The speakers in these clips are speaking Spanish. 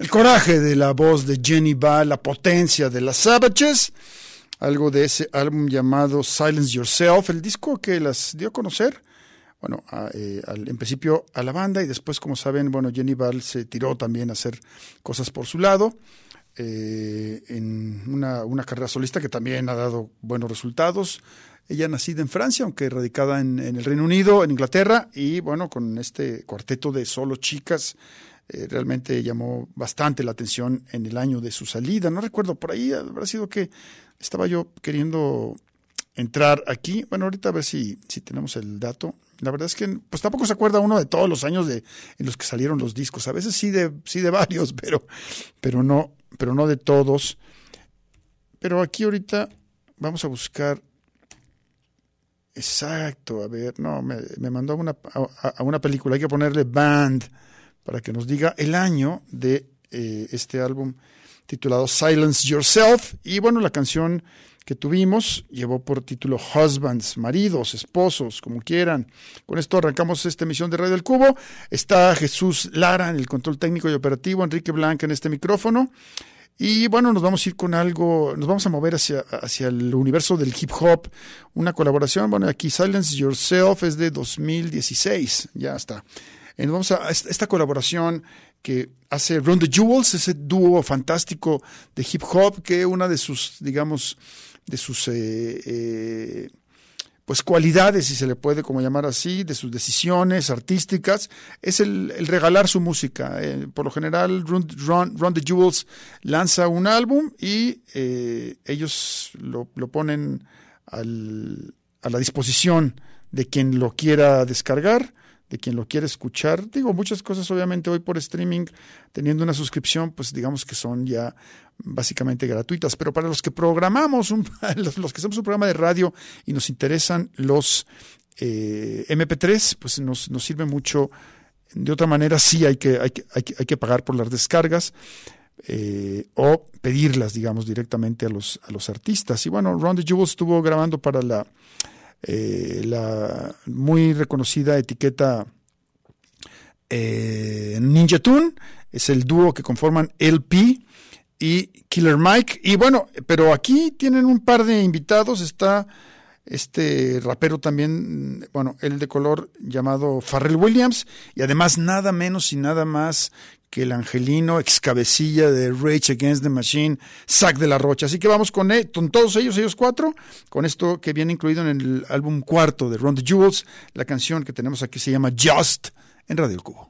El coraje de la voz de Jenny Ball, la potencia de las Savages, algo de ese álbum llamado Silence Yourself, el disco que las dio a conocer, bueno, eh, en principio a la banda y después, como saben, bueno, Jenny Ball se tiró también a hacer cosas por su lado, eh, en una, una carrera solista que también ha dado buenos resultados. Ella nacida en Francia, aunque radicada en, en el Reino Unido, en Inglaterra, y bueno, con este cuarteto de solo chicas, eh, realmente llamó bastante la atención en el año de su salida. No recuerdo, por ahí habrá sido que estaba yo queriendo entrar aquí. Bueno, ahorita a ver si, si tenemos el dato. La verdad es que pues tampoco se acuerda uno de todos los años de, en los que salieron los discos. A veces sí de, sí de varios, pero, pero, no, pero no de todos. Pero aquí ahorita vamos a buscar. Exacto, a ver, no, me, me mandó una, a una película. Hay que ponerle band para que nos diga el año de eh, este álbum titulado Silence Yourself. Y bueno, la canción que tuvimos llevó por título Husbands, maridos, esposos, como quieran. Con esto arrancamos esta emisión de Radio del Cubo. Está Jesús Lara en el control técnico y operativo, Enrique Blanca en este micrófono. Y bueno, nos vamos a ir con algo, nos vamos a mover hacia, hacia el universo del hip hop, una colaboración, bueno, aquí Silence Yourself es de 2016, ya está. Vamos a esta colaboración que hace Run the Jewels, ese dúo fantástico de hip hop que una de sus, digamos, de sus eh, eh, pues cualidades, si se le puede como llamar así, de sus decisiones artísticas, es el, regalar su música. Eh, por lo general, Run, Run- the Jewels lanza un álbum y ellos lo, lo ponen a la disposición de quien lo quiera descargar, de quien lo quiera escuchar. Digo, muchas cosas obviamente hoy por streaming, teniendo una suscripción, pues digamos que son ya básicamente gratuitas, pero para los que programamos, un- los, que hacemos un programa de radio y nos interesan los eh, MP3, pues nos, nos sirve mucho. De otra manera, sí hay que, hay que, hay que, hay que pagar por las descargas eh, o pedirlas, digamos, directamente a los, a los artistas. Y bueno, Ron the Jewels estuvo grabando para la, eh, la muy reconocida etiqueta eh, Ninja Tune, es el dúo que conforman LP y Killer Mike. Y bueno, pero aquí tienen un par de invitados, está este rapero también, bueno, el de color llamado Pharrell Williams, y además nada menos y nada más que el angelino excabecilla de Rage Against the Machine, Zack de la Rocha. Así que vamos con, eh, todos ellos, ellos cuatro, con esto que viene incluido en el álbum cuarto de Ron the Jewels. La canción que tenemos aquí se llama Just en Radio Cubo.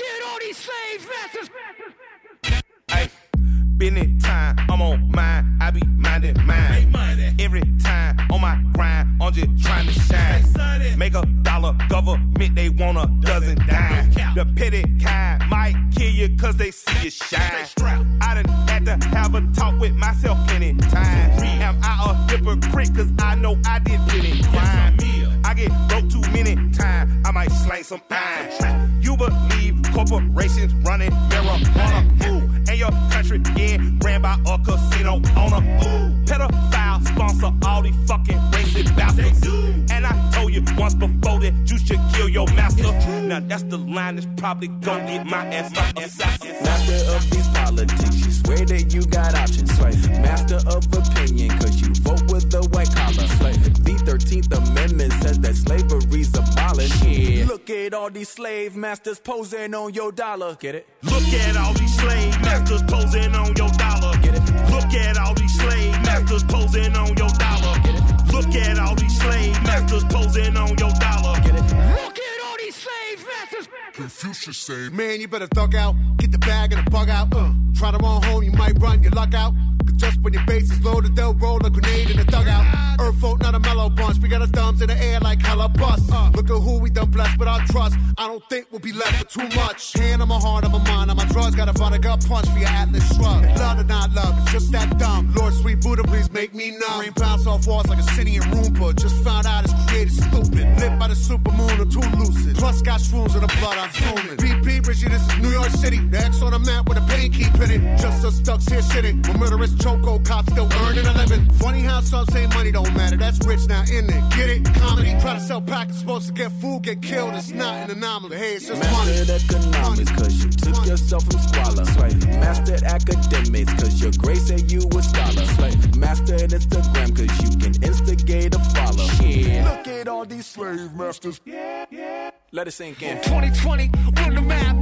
It time, I'm on mine, I be minding mine. Every time on my grind, I'm just trying to shine. Make a dollar, government, they want a dozen dime. The petty kind might kill you cause they see you shine. I done had to have a talk with myself plenty times. Am I a hypocrite cause I know I did plenty crime. Get broke too many times, I might slang some pine. You believe corporations running marijuana. Ooh, and your country getting ran by a casino owner. Ooh, pedophile sponsor all these fucking racist bastards. And I told you once before that you should kill your master. Now that's the line that's probably gonna get my ass up assassin. Master of these politics, you swear that you got options. Master of opinion, cause you vote with the white. The 13th Amendment says that slavery's abolished. Yeah. Look at all these slave masters posing on your dollar. Get it? Look at all these slave masters posing on your dollar. Get it? Look at all these slave masters posing on your dollar. Get it? Look at all these slave masters posing on your dollar. Get it? Look at all these slave masters. Confucius say, Man, you better thug out. Get the bag and the bug out. Uh, try to run home, you might run your luck out. Just when your base is loaded, they'll roll a grenade in the dugout. Earth folk, not a mellow bunch. We got our thumbs in the air like hella bust. Look at who we done blessed with our trust. I don't think we'll be left with too much. Hand on my heart, on my mind, on my drugs. Got a find a gut punch for your Atlas shrug. Love or not love, it's just that dumb. Lord, sweet Buddha, please make me numb. Rain bounce off walls like a city in Roomba. Just found out it's created stupid. Lit by the super moon or too lucid. Plus got shrooms in the blood, I'm zooming. BP, Richie, this is New York City. The X on the map with a pain keep in it. Just us ducks here sitting. With murderous choco cops still earning a living. Funny how some say money don't matter. That's rich now, in it? Get it? Comedy. Try to sell packets, supposed to get food, get killed. It's not an anomaly. Hey, it's just money. Mastered economics, cause you took yourself from squalor. Mastered academics, cause your grace said you a scholar. Mastered Instagram, cause you can instigate a follow. Look at all these slave masters. Yeah, yeah. Let it sink in. 2020, run the map.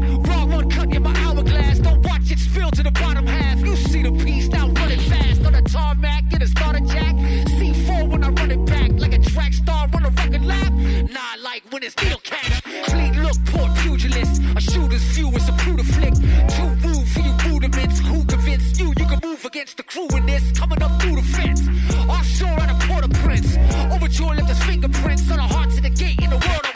One in my hourglass. Don't watch it spill to the bottom half. You see the piece now running fast on the tarmac. Get a starter jack. C4 when I run it back. Like a track star on a record lap. Nah, like when it's needle catch. Clean look, poor pugilist. A shooter's view is a brutal flick. Too rude for you rudiments. Who convinced you you can move against the crew in this? Coming up through the fence. Offshore at a Port-au-Prince. Overjoyed left his fingerprints on the heart to the gate in the world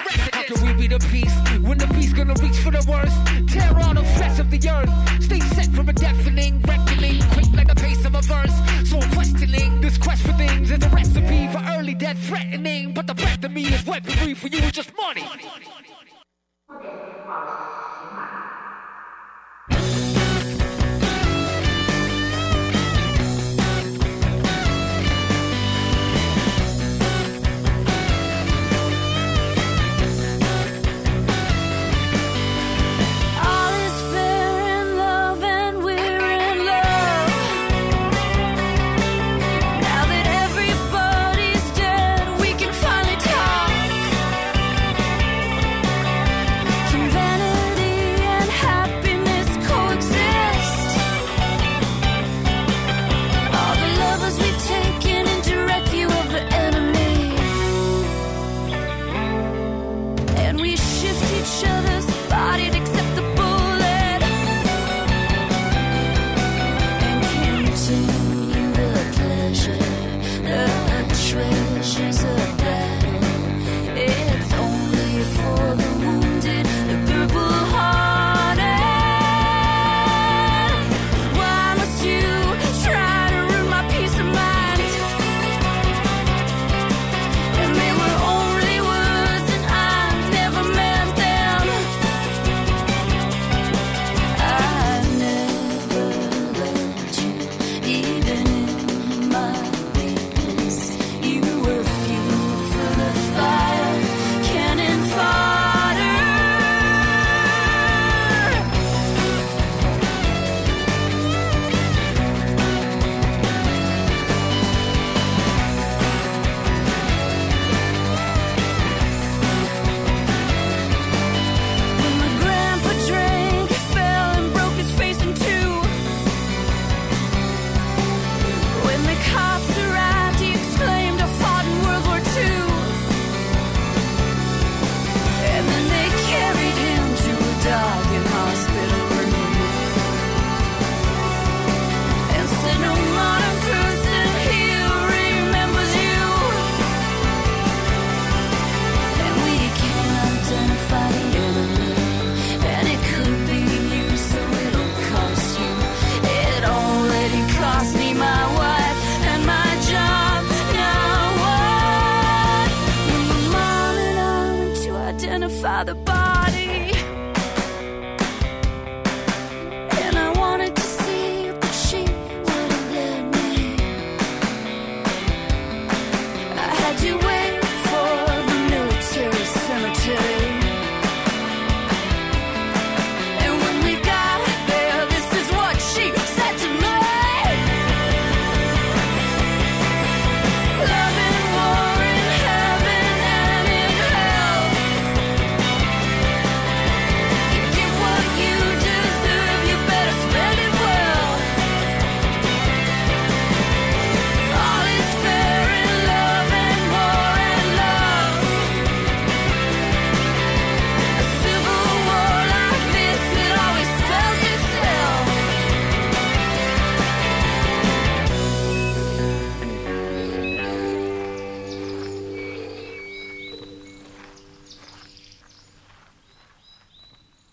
be the peace when the beast gonna reach for the worst? Tear all the flesh of the earth. Stay set from a deafening reckoning, quick like the pace of a verse. So I'm questioning this quest for things is a recipe for early death threatening. But the breath of me is weaponry for you is just money.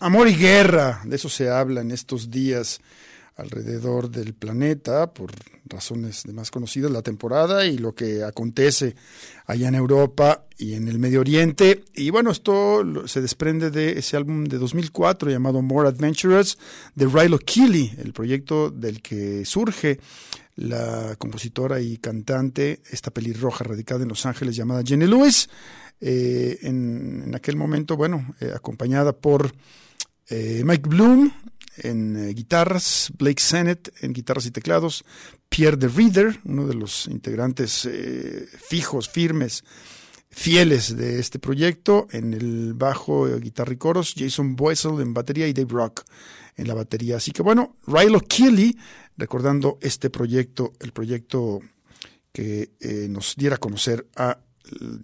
Amor y guerra, de eso se habla en estos días alrededor del planeta, por razones de más conocidas, la temporada y lo que acontece allá en Europa y en el Medio Oriente. Y bueno, esto se desprende de ese álbum de 2004 llamado More Adventurous de Rilo Keeley, el proyecto del que surge la compositora y cantante, esta pelirroja radicada en Los Ángeles llamada Jenny Lewis. Eh, en, en aquel momento, bueno, eh, acompañada por eh, Mike Bloom en eh, guitarras, Blake Sennett en guitarras y teclados, Pierre de Reader, uno de los integrantes eh, fijos, firmes, fieles de este proyecto, en el bajo, eh, guitarra y coros, Jason Boesel en batería y Dave Rock en la batería. Así que bueno, Rilo Keeley, recordando este proyecto, el proyecto que nos diera a conocer a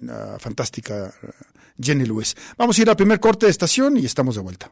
la fantástica Jenny Lewis. Vamos a ir al primer corte de estación y estamos de vuelta.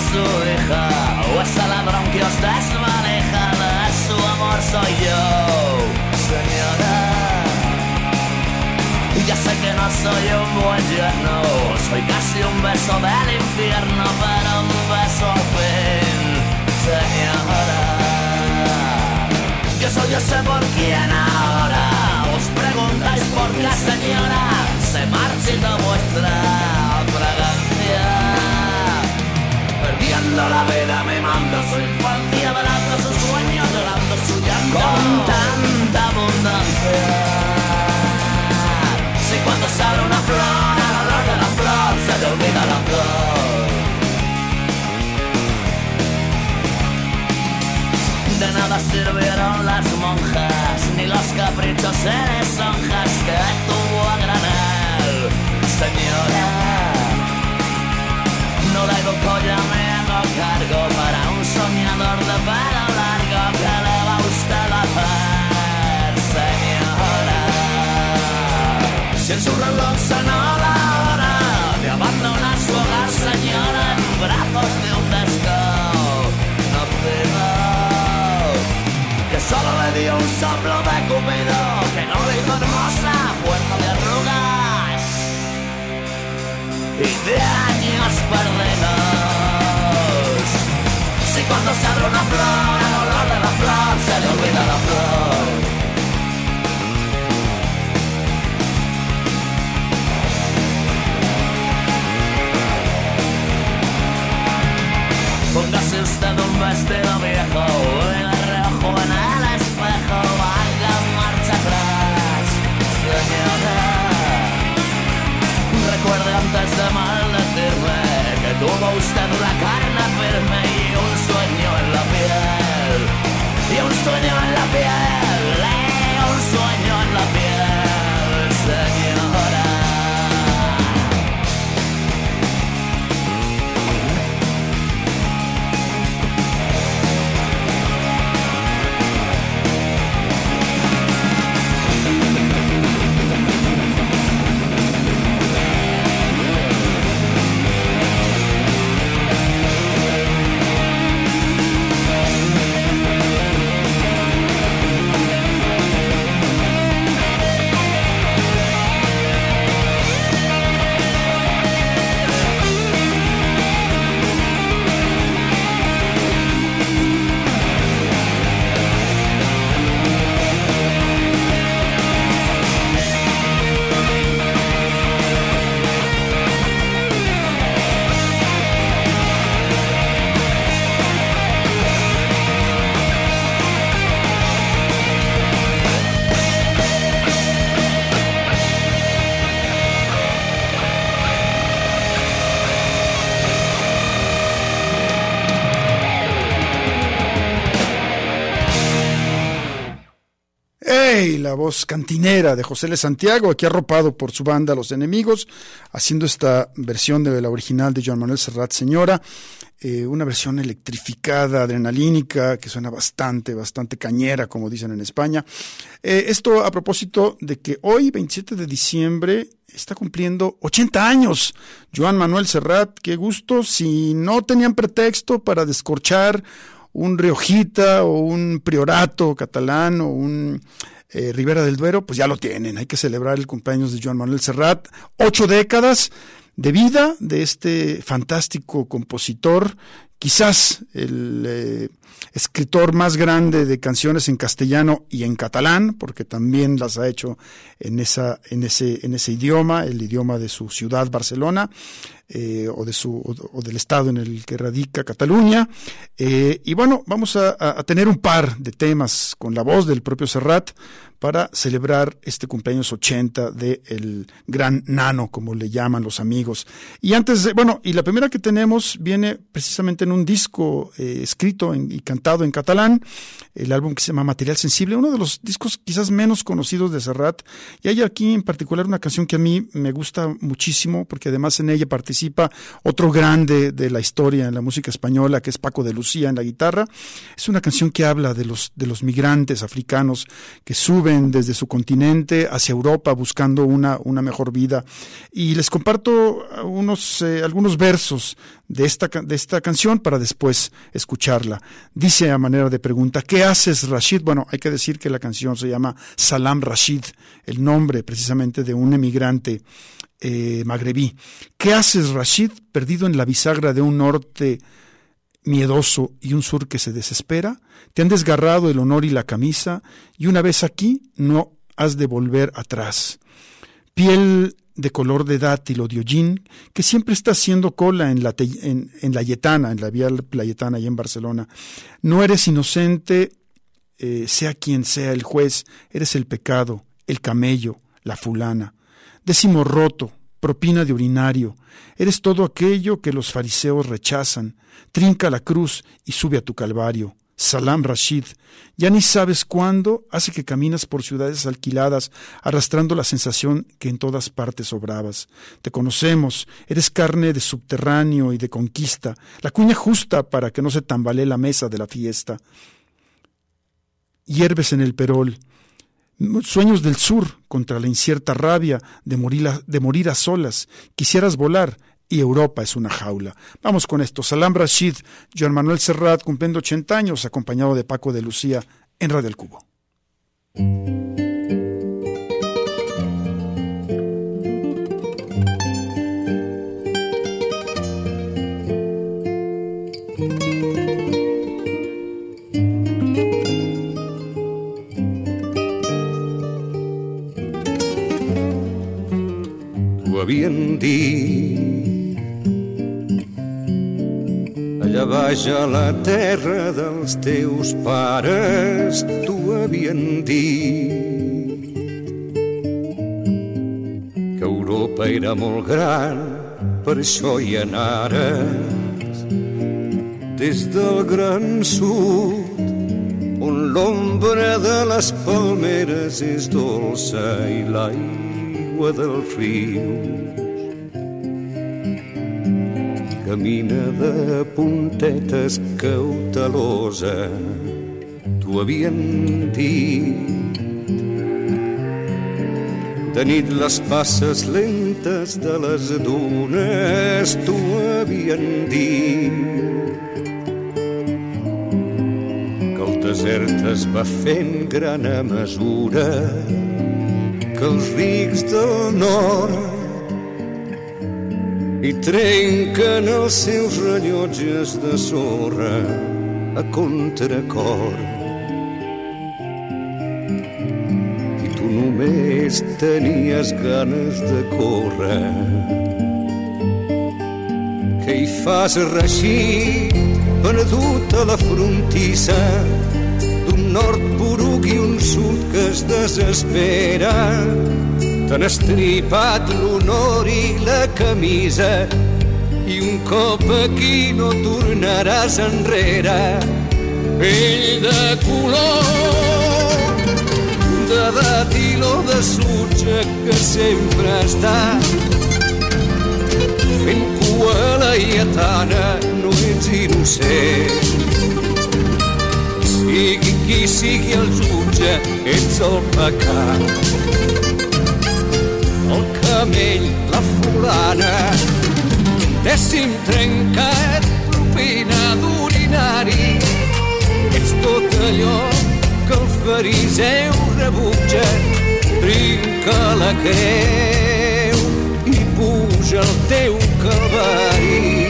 Su hija O ese ladrón que os desmaneja De su amor soy yo, señora. Ya sé que no soy un buen yerno Soy casi un beso del infierno Pero un beso al fin, señora. Yo soy ese por quien ahora Os preguntáis por qué señora. Se marchita vuestra fragancia Perdiendo la vida mimando su infancia Velando sus sueños, llorando su llanto. Con tanta abundancia. Si cuando sale una flor, el olor de la flor Se te olvida la flor. De nada sirvieron las monjas Ni los caprichos en lisonjas Que tuvo a granel. Señora no colla, me hago cargo para un soñador de pelo largo que le va a usted a hacer, señora. Si en su reloj sonó la hora de abandonar su hogar, señora, en brazos de un desconocido, que solo le dio un soplo de cupido, que no le hizo hermosa, fuerza de arrugas y de años perdidos. Cuando se abre una flor, el olor de la flor se le olvida la flor. Póngase usted un vestido viejo le reojo en el espejo, haga marcha atrás, señora. Recuerde antes de maldecirme que tuvo usted la carne sueño en La voz cantinera de José L. Santiago, aquí arropado por su banda Los Enemigos, haciendo esta versión de la original de Joan Manuel Serrat Señora, eh, una versión electrificada, adrenalínica, que suena bastante, bastante cañera, como dicen en España. Eh, esto a propósito de que hoy, 27 de diciembre, está cumpliendo 80 años. Joan Manuel Serrat, qué gusto. Si no tenían pretexto para descorchar un Riojita o un Priorato catalán o un eh, Ribera del Duero, pues ya lo tienen. Hay que celebrar el cumpleaños de Joan Manuel Serrat. Ocho décadas de vida de este fantástico compositor, quizás el eh, escritor más grande de canciones en castellano y en catalán, porque también las ha hecho en, esa, en, ese, en ese idioma, el idioma de su ciudad, Barcelona. Eh, o, de su, del estado en el que radica Cataluña. Eh, y bueno, vamos a, tener un par de temas con la voz del propio Serrat para celebrar este cumpleaños 80 del el gran nano, como le llaman los amigos. Y antes de, bueno, y la primera que tenemos viene precisamente en un disco eh, escrito y cantado en catalán, el álbum que se llama Material Sensible, uno de los discos quizás menos conocidos de Serrat. Y hay aquí en particular una canción que a mí me gusta muchísimo, porque además en ella participa otro grande de la historia en la música española, que es Paco de Lucía en la guitarra. Es una canción que habla de los, de los migrantes africanos que suben desde su continente hacia Europa buscando una, una mejor vida. Y les comparto unos, eh, algunos versos de esta, de esta canción para después escucharla. Dice a manera de pregunta, ¿qué haces Rashid? Bueno, hay que decir que la canción se llama Salam Rashid, el nombre precisamente de un emigrante eh, magrebí. ¿Qué haces, Rashid, perdido en la bisagra de un norte miedoso y un sur que se desespera? Te han desgarrado el honor y la camisa, y una vez aquí no has de volver atrás. Piel de color de dátil o de hollín, que siempre está haciendo cola en la, en, en la Yetana, en la vía Playetana y en Barcelona. No eres inocente, eh, sea quien sea el juez, eres el pecado, el camello, la fulana. Décimo roto, propina de urinario, eres todo aquello que los fariseos rechazan. Trinca la cruz y sube a tu calvario. Salam Rashid, ya ni sabes cuándo hace que caminas por ciudades alquiladas, arrastrando la sensación que en todas partes obrabas. Te conocemos, eres carne de subterráneo y de conquista, la cuña justa para que no se tambalee la mesa de la fiesta. Hierves en el perol, sueños del sur contra la incierta rabia de morir, a, solas. Quisieras volar y Europa es una jaula. Vamos con esto. Salam Rashid, Joan Manuel Serrat cumpliendo 80 años, acompañado de Paco de Lucía en Radio El Cubo. T'ho havien dit allà baix a la terra dels teus pares t'ho havien dit. Que Europa era molt gran per això hi anares. Des del gran sud on l'ombra de les palmeres és dolça i l'aigua dels rius camina de puntetes cautelosa t'ho havien dit. De nit les passes lentes de les dunes t'ho havien dit. Desert es va fent gran a mesura que els rics del nord i trenquen els seus rellotges de sorra a contracor. I tu només tenies ganes de córrer. Què hi fas, Reixit, perdut a la frontissa d'un nord poruc i un sud que es desespera T'han estripat l'honor i la camisa i un cop aquí no tornaràs enrere. Pell de color, de datil o de sutge que sempre està fent cua a la lletana, no ets innocent. Sigui qui sigui el jutge, ets el pecat. El camell, la fulana, dècim trencat, propina d'urinari. Ets tot allò que el fariseu rebutja, trinca la creu i puja el teu calvari.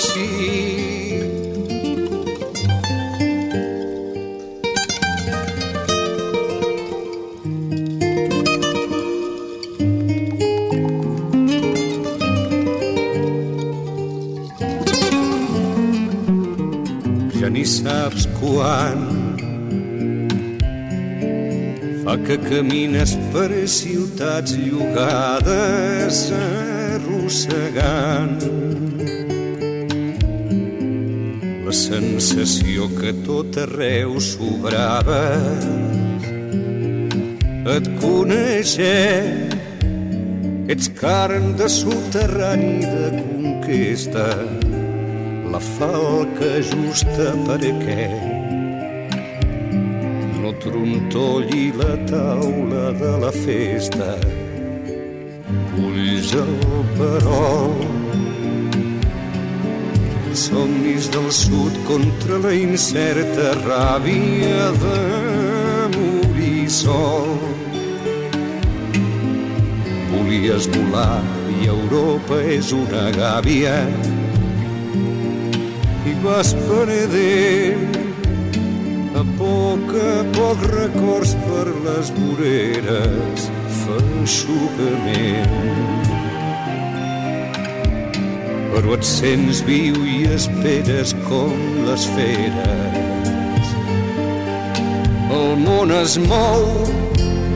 Rashid. ja ni saps quan fa que camines per ciutats llogades arrossegant sensació que tot arreu sobrava et coneixer ets carn de soterrani de conquesta la falca justa perquè no trontolli la taula de la festa. Ulls al perol, somnis del sud contra la incerta ràbia de morir sol. Volies volar i Europa és una gàbia i vas perdent a poc a poc records per les voreres feixugament. Però et sents viu i esperes com les feres. El món es mou,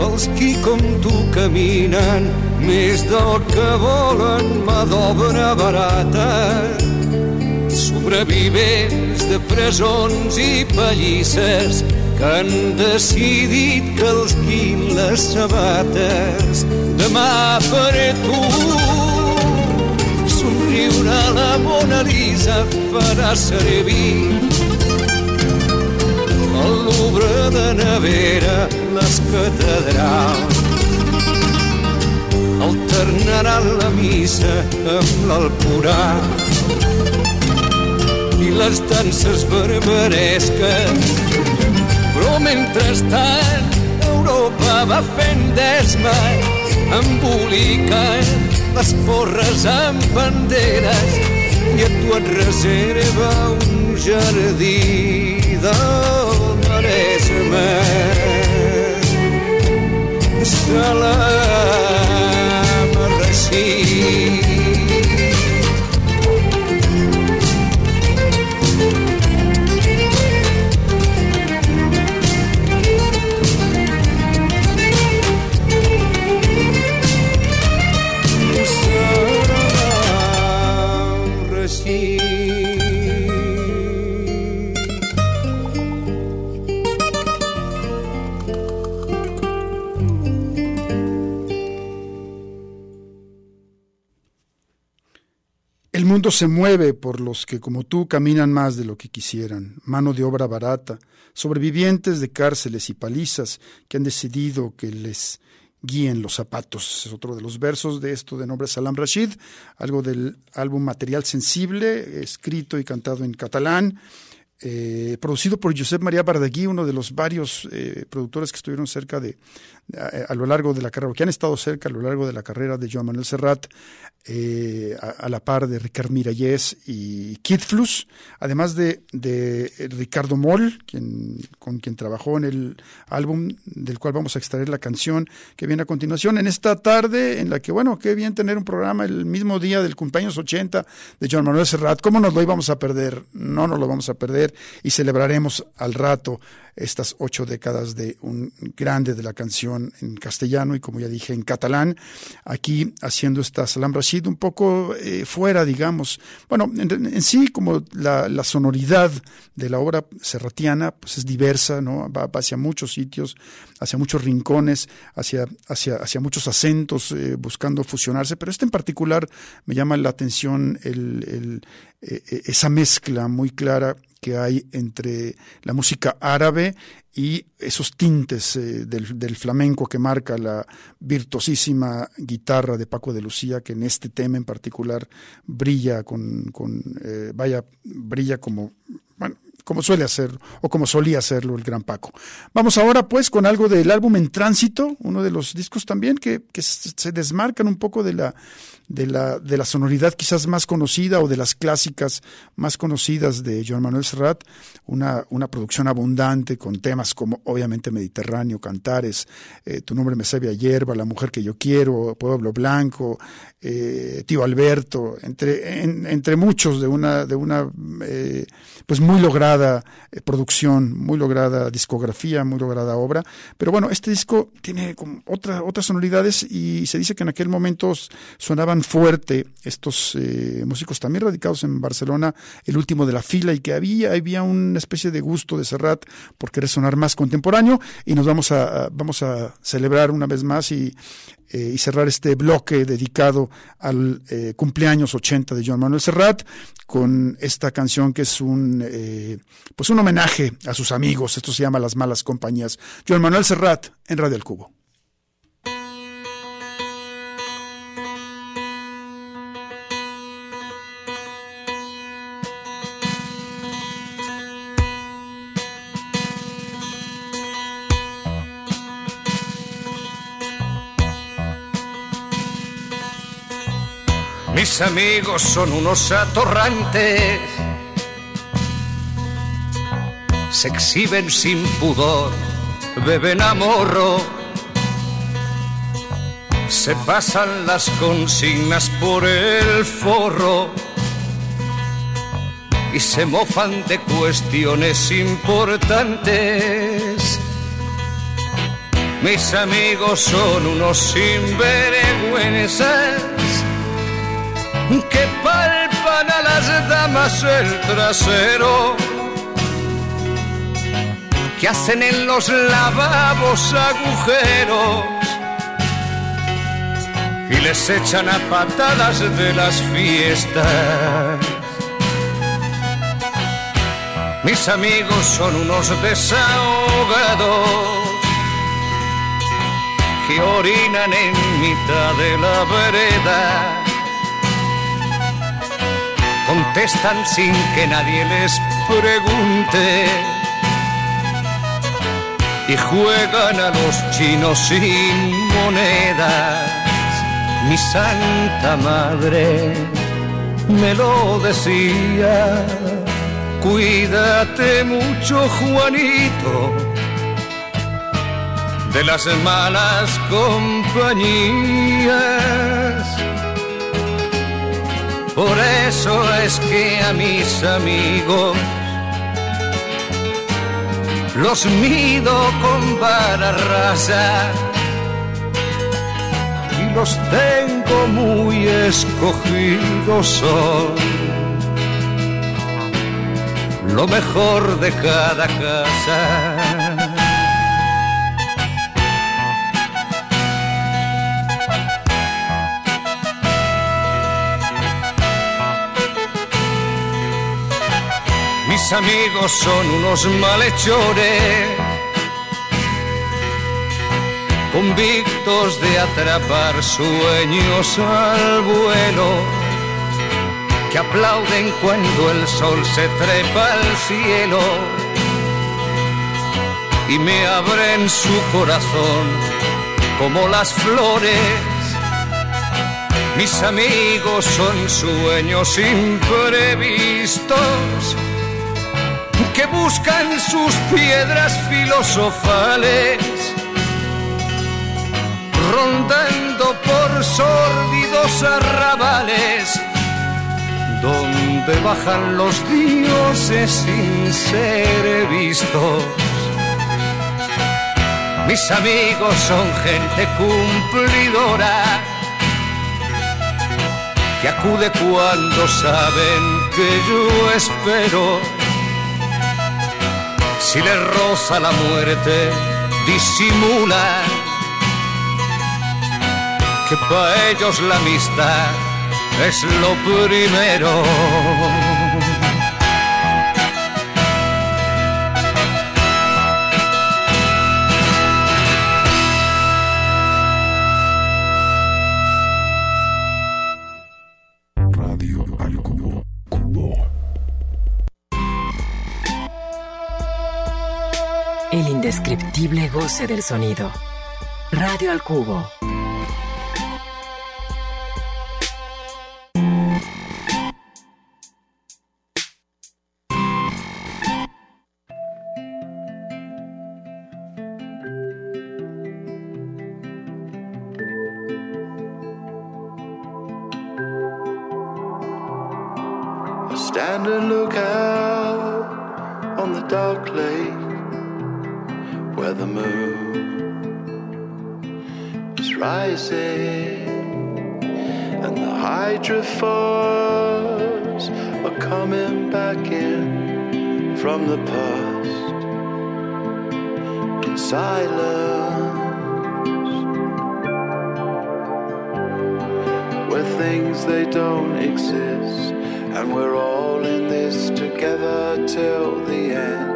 els qui com tu caminen més del que volen mà d'obra barata sobrevivents de presons i pallisses que han decidit que els guin les sabates demà per tu somriure a la Mona Lisa farà servir el Louvre de Nevera les catedrals. Alternaran la missa amb l'Alcorà. I les danses barbaresques. Però mentrestant Europa va fent desma, embolicant les porres amb banderes i a tu et reserva un jardí del Maresme. Salam Rashid. Mundo se mueve por los que como tú caminan más de lo que quisieran, mano de obra barata, sobrevivientes de cárceles y palizas que han decidido que les guíen los zapatos. Es otro de los versos de esto de nombre Salam Rashid, algo del álbum Material Sensible, escrito y cantado en catalán, eh, producido por Josep María Bardagui, uno de los varios eh, productores que estuvieron cerca de, a, a, lo largo de la carrera, o que han estado cerca a lo largo de la carrera de Joan Manuel Serrat, eh, a, la par de Ricard Mirallés y Kid Flus, además de, de Ricardo Moll, quien, con quien trabajó en el álbum del cual vamos a extraer la canción que viene a continuación, en esta tarde en la que, bueno, qué bien tener un programa el mismo día del cumpleaños 80 de Joan Manuel Serrat, ¿cómo nos lo íbamos a perder? No nos lo vamos a perder y celebraremos al rato estas ocho décadas de un grande de la canción en castellano y como ya dije en catalán, aquí haciendo esta Salam Rashid un poco eh, fuera, digamos, bueno, en, sí como la, sonoridad de la obra serratiana pues es diversa, ¿no? Va hacia muchos sitios, hacia muchos rincones, hacia, hacia, hacia muchos acentos, eh, buscando fusionarse, pero este en particular me llama la atención el, el, eh, esa mezcla muy clara que hay entre la música árabe y esos tintes eh, del, del, flamenco que marca la virtuosísima guitarra de Paco de Lucía, que en este tema en particular brilla con, con eh, vaya, brilla como, bueno, como suele hacer o como solía hacerlo el gran Paco. Vamos ahora pues con algo del álbum En Tránsito, uno de los discos también que, se desmarcan un poco de la, de la, de la sonoridad quizás más conocida o de las clásicas más conocidas de Joan Manuel Serrat, una, una producción abundante con temas como obviamente Mediterráneo, Cantares, eh, Tu nombre me sabe a hierba, La mujer que yo quiero, Pueblo Blanco, eh, Tío Alberto, entre, en, entre muchos de una, de una eh, pues muy lograda eh, producción, muy lograda discografía, muy lograda obra. Pero bueno, este disco tiene como otra, otras sonoridades y se dice que en aquel momento sonaban fuerte estos eh, músicos también radicados en Barcelona, el último de la fila, y que había, había una especie de gusto de Serrat por querer sonar más contemporáneo. Y nos vamos a, vamos a celebrar una vez más y eh, y cerrar este bloque dedicado al eh, cumpleaños 80 de Joan Manuel Serrat con esta canción que es un eh, pues un homenaje a sus amigos. Esto se llama Las malas compañías. Joan Manuel Serrat en Radio El Cubo. Mis amigos son unos atorrantes, se exhiben sin pudor, beben a morro, se pasan las consignas por el forro. Y se mofan de cuestiones importantes. Mis amigos son unos sinvergüenzas que palpan a las damas el trasero, que hacen en los lavabos agujeros y les echan a patadas de las fiestas. Mis amigos son unos desahogados que orinan en mitad de la vereda contestan sin que nadie les pregunte y juegan a los chinos sin monedas. Mi santa madre me lo decía, cuídate mucho Juanito de las malas compañías. Por eso es que a mis amigos los mido con vara rasa y los tengo muy escogidos son lo mejor de cada casa. Mis amigos son unos malhechores, convictos de atrapar sueños al vuelo, que aplauden cuando el sol se trepa al cielo y me abren su corazón como las flores. Mis amigos son sueños imprevistos que buscan sus piedras filosofales, rondando por sórdidos arrabales, donde bajan los dioses sin ser vistos. Mis amigos son gente cumplidora que acude cuando saben que yo espero. Si le roza la muerte, disimula que para ellos la amistad es lo primero. Indescriptible goce del sonido. Radio al cubo. Where the moon is rising and the hydrophores are coming back in from the past in silence where things they don't exist and we're all in this together till the end.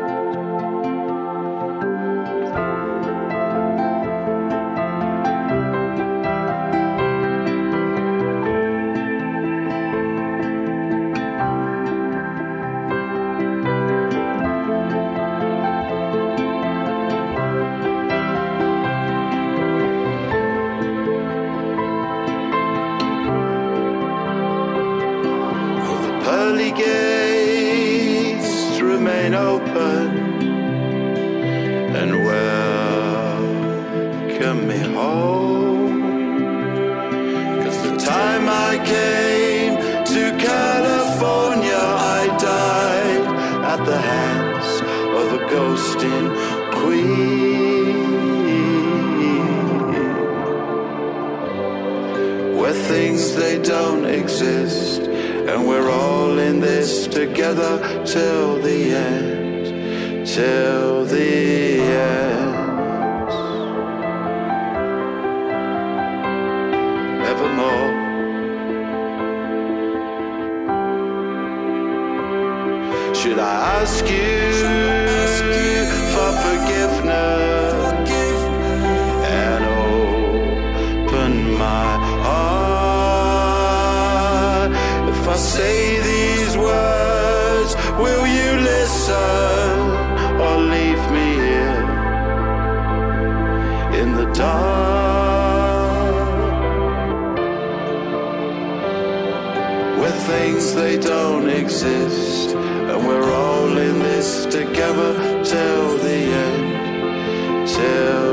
Should I ask you for forgiveness and open my heart? If I say these words, will you listen or leave me here in the dark? Where things they don't exist, in this together till the end, till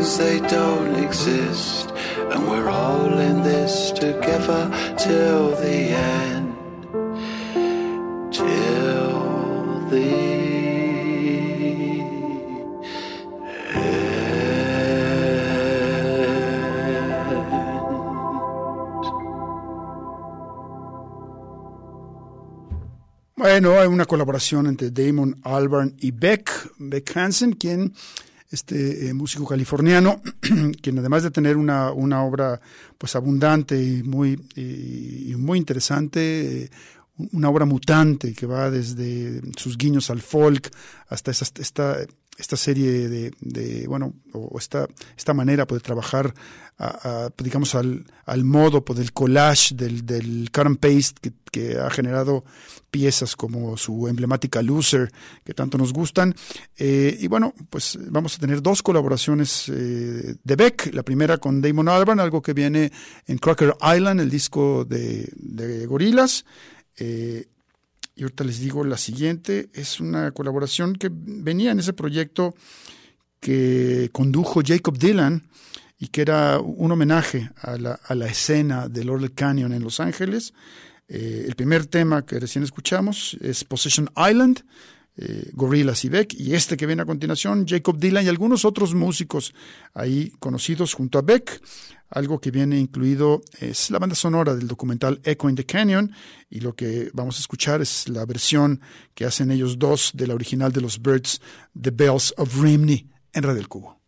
things they don't exist, and we're all in this together till the end, till the Bueno, hay una colaboración entre Damon Albarn y Beck, Beck Hansen, quien, este eh, músico californiano, quien además de tener una, una obra pues abundante y muy, y, muy interesante, eh, una obra mutante que va desde sus guiños al folk hasta esa, esta esta serie de, de, bueno, o esta, esta manera pues, de trabajar, a- digamos, al, al modo pues, del collage, del, del cut and paste que, ha generado piezas como su emblemática Loser, que tanto nos gustan. Eh, y bueno, pues vamos a tener dos colaboraciones eh, de Beck, la primera con Damon Albarn, algo que viene en Crocker Island, el disco de, de Gorillaz. Eh, y ahorita les digo la siguiente, es una colaboración que venía en ese proyecto que condujo Jacob Dylan y que era un homenaje a la, a la escena del Laurel Canyon en Los Ángeles. Eh, el primer tema que recién escuchamos es Possession Island, eh, Gorillaz y Beck, y este que viene a continuación, Jacob Dylan y algunos otros músicos ahí conocidos junto a Beck. Algo que viene incluido es la banda sonora del documental Echo in the Canyon, y lo que vamos a escuchar es la versión que hacen ellos dos de la original de los Birds, The Bells of Rimney, en Radio del Cubo.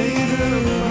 Savior.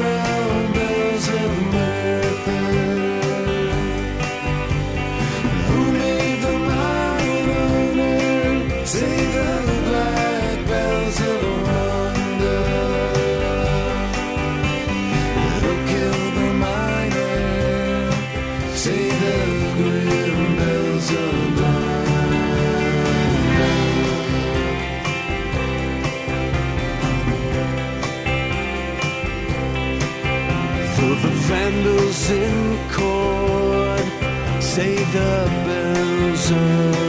Say the bells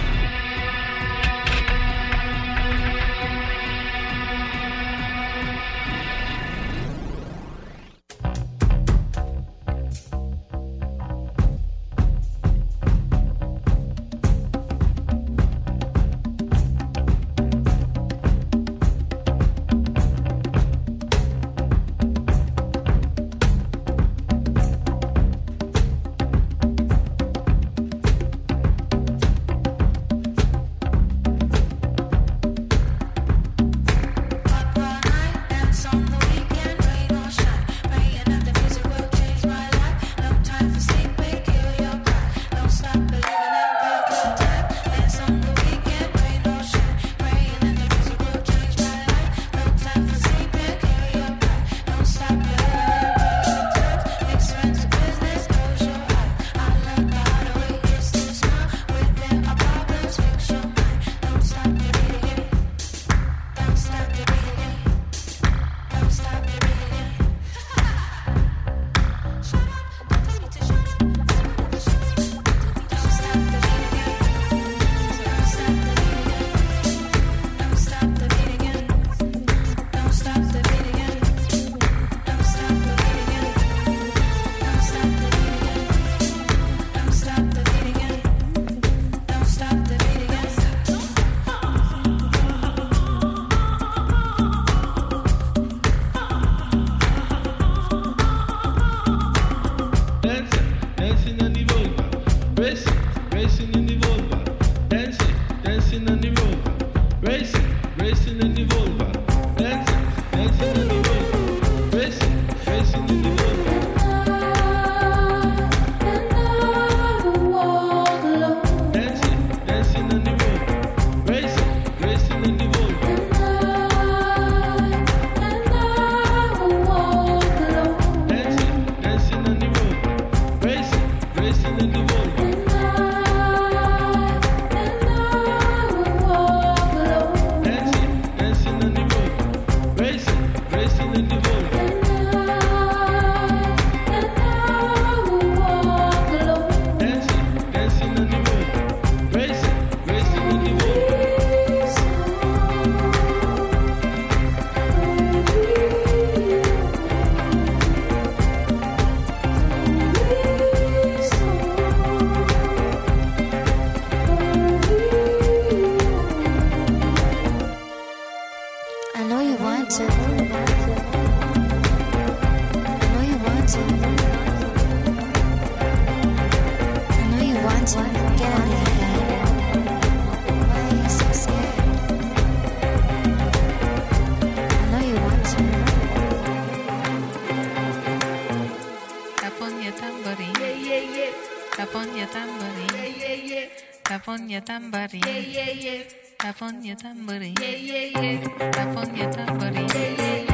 Tap on your tambourine. Yeah, yeah, yeah. Tap on your tambourine. Yeah, yeah, yeah. Tap on your tambourine. Yeah, yeah, yeah. Tap on your tambourine. Yeah, yeah, yeah.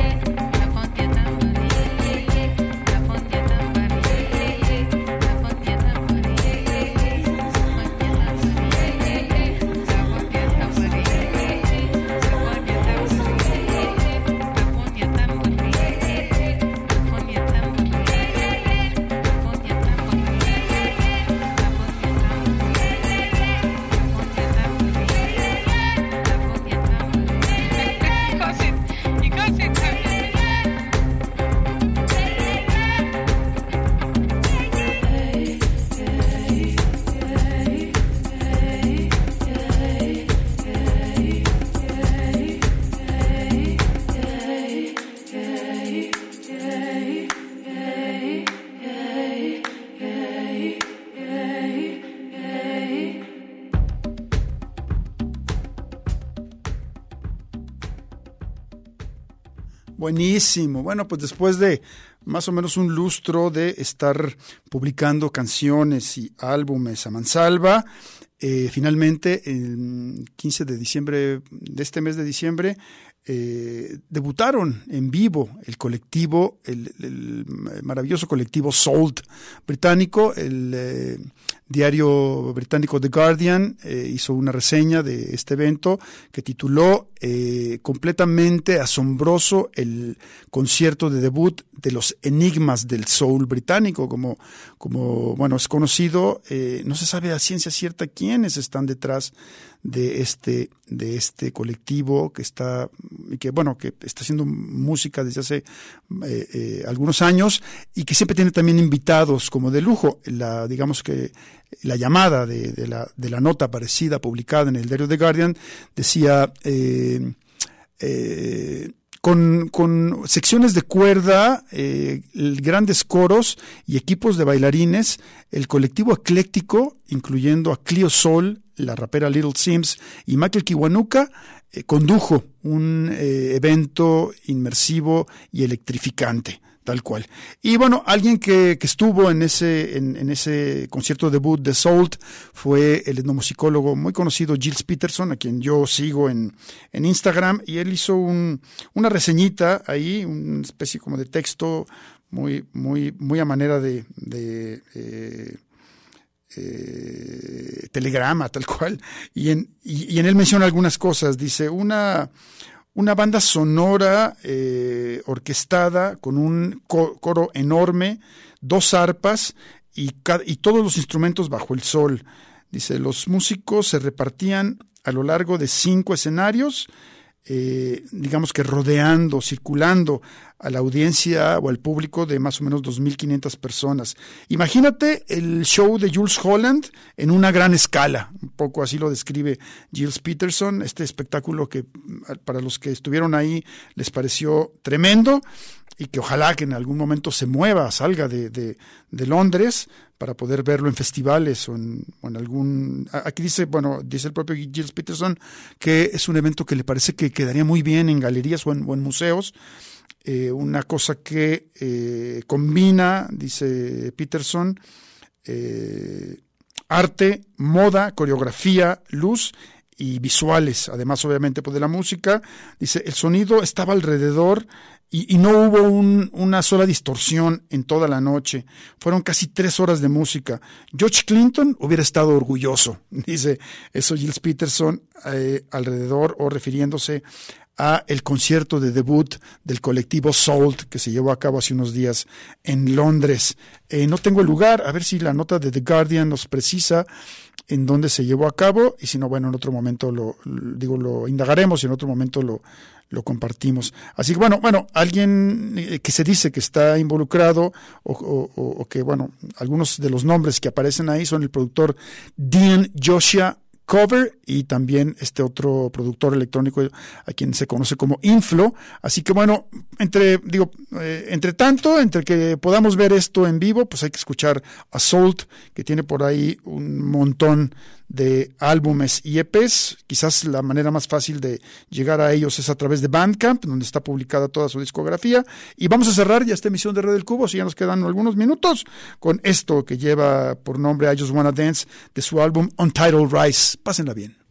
Buenísimo. Bueno, pues después de más o menos un lustro de estar publicando canciones y álbumes a mansalva, eh, finalmente el 15 de diciembre, de este mes de diciembre, eh, debutaron en vivo el colectivo, el, maravilloso colectivo Salt británico, el eh, diario británico The Guardian eh, hizo una reseña de este evento que tituló eh, completamente asombroso el concierto de debut de los enigmas del soul británico, como, como bueno, es conocido, eh, no se sabe a ciencia cierta quiénes están detrás de este, de este colectivo que está, que bueno, que está haciendo música desde hace eh, algunos años y que siempre tiene también invitados como de lujo. La, digamos que la llamada de, la, de la nota aparecida publicada en el diario The Guardian decía eh, eh, con, con, secciones de cuerda, eh, grandes coros y equipos de bailarines, el colectivo ecléctico, incluyendo a Clio Sol, la rapera Little Sims y Michael Kiwanuka, eh, condujo un eh, evento inmersivo y electrificante tal cual. Y bueno, alguien que, que estuvo en ese, en, ese concierto debut de Salt fue el etnomusicólogo muy conocido Gilles Peterson, a quien yo sigo en, en Instagram, y él hizo un, una reseñita ahí, una especie como de texto muy, muy, muy a manera de, eh, eh, telegrama, tal cual, y en, y en él menciona algunas cosas, dice, una una banda sonora eh, orquestada con un coro enorme, dos arpas y, y, todos los instrumentos bajo el sol. Dice, los músicos se repartían a lo largo de cinco escenarios, eh, digamos que rodeando, circulando a la audiencia o al público de más o menos 2.500 personas. Imagínate el show de Jules Holland en una gran escala, poco así lo describe Gilles Peterson, este espectáculo que mm, para los que estuvieron ahí les pareció tremendo y que ojalá que en algún momento se mueva, salga de, de, Londres para poder verlo en festivales o en, o en algún... Aquí dice, bueno, dice el propio Gilles Peterson que es un evento que le parece que quedaría muy bien en galerías o en, o en museos. Eh, una cosa que eh, combina, dice Peterson, eh, arte, moda, coreografía, luz y visuales, además obviamente pues, de la música. Dice, el sonido estaba alrededor y, no hubo un- una sola distorsión en toda la noche. Fueron casi tres horas de música. George Clinton hubiera estado orgulloso, dice eso Gilles Peterson, eh, alrededor o refiriéndose a el concierto de debut del colectivo Salt que se llevó a cabo hace unos días en Londres. Eh, no tengo el lugar, a ver si la nota de The Guardian nos precisa en dónde se llevó a cabo y si no, bueno, en otro momento lo, digo, lo indagaremos y en otro momento lo, lo compartimos. Así que bueno, bueno, alguien eh, que se dice que está involucrado o- o que, bueno, algunos de los nombres que aparecen ahí son el productor Dean Joshua Cover y también este otro productor electrónico a quien se conoce como Inflo. Así que bueno, entre, digo, eh, entre tanto, entre que podamos ver esto en vivo, pues hay que escuchar Assault, que tiene por ahí un montón de álbumes y EPs. Quizás la manera más fácil de llegar a ellos es a través de Bandcamp, donde está publicada toda su discografía. Y vamos a cerrar ya esta emisión de Red del Cubo, si ya nos quedan algunos minutos, con esto que lleva por nombre I Just Wanna Dance de su álbum Untitled Rise. Pásenla bien.